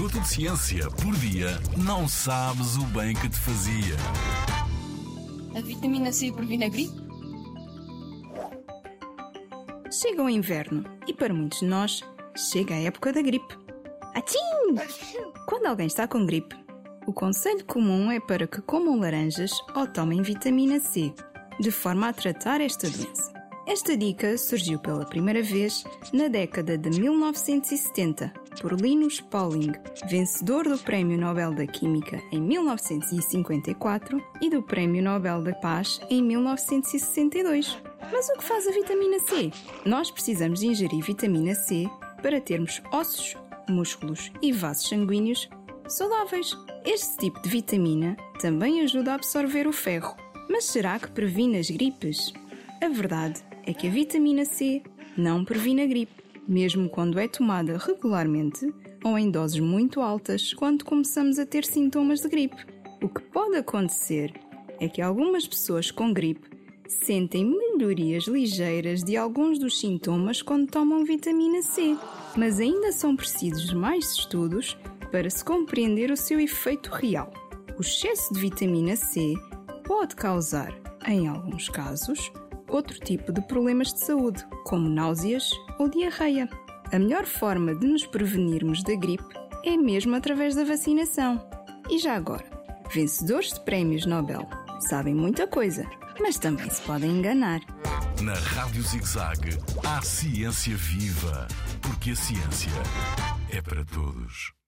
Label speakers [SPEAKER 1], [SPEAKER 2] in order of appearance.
[SPEAKER 1] minuto de ciência por dia, não sabes o bem que te fazia.
[SPEAKER 2] A vitamina C previne a gripe?
[SPEAKER 3] Chega o inverno e para muitos de nós chega a época da gripe. Atchim! Quando alguém está com gripe, o conselho comum é para que comam laranjas ou tomem vitamina C, de forma a tratar esta doença. Esta dica surgiu pela primeira vez na década de 1970 por Linus Pauling, vencedor do Prémio Nobel da Química em 1954 e do Prémio Nobel da Paz em 1962. Mas o que faz a vitamina C? Nós precisamos de ingerir vitamina C para termos ossos, músculos e vasos sanguíneos saudáveis. Este tipo de vitamina também ajuda a absorver o ferro. Mas será que previne as gripes? A verdade é que a vitamina C não previne a gripe, mesmo quando é tomada regularmente ou em doses muito altas quando começamos a ter sintomas de gripe. O que pode acontecer é que algumas pessoas com gripe sentem melhorias ligeiras de alguns dos sintomas quando tomam vitamina C, mas ainda são precisos mais estudos para se compreender o seu efeito real. O excesso de vitamina C pode causar, em alguns casos, outro tipo de problemas de saúde, como náuseas ou diarreia. A melhor forma de nos prevenirmos da gripe é mesmo através da vacinação. E já agora, vencedores de prémios Nobel sabem muita coisa, mas também se podem enganar.
[SPEAKER 1] Na Rádio ZigZag, há ciência viva, porque a ciência é para todos.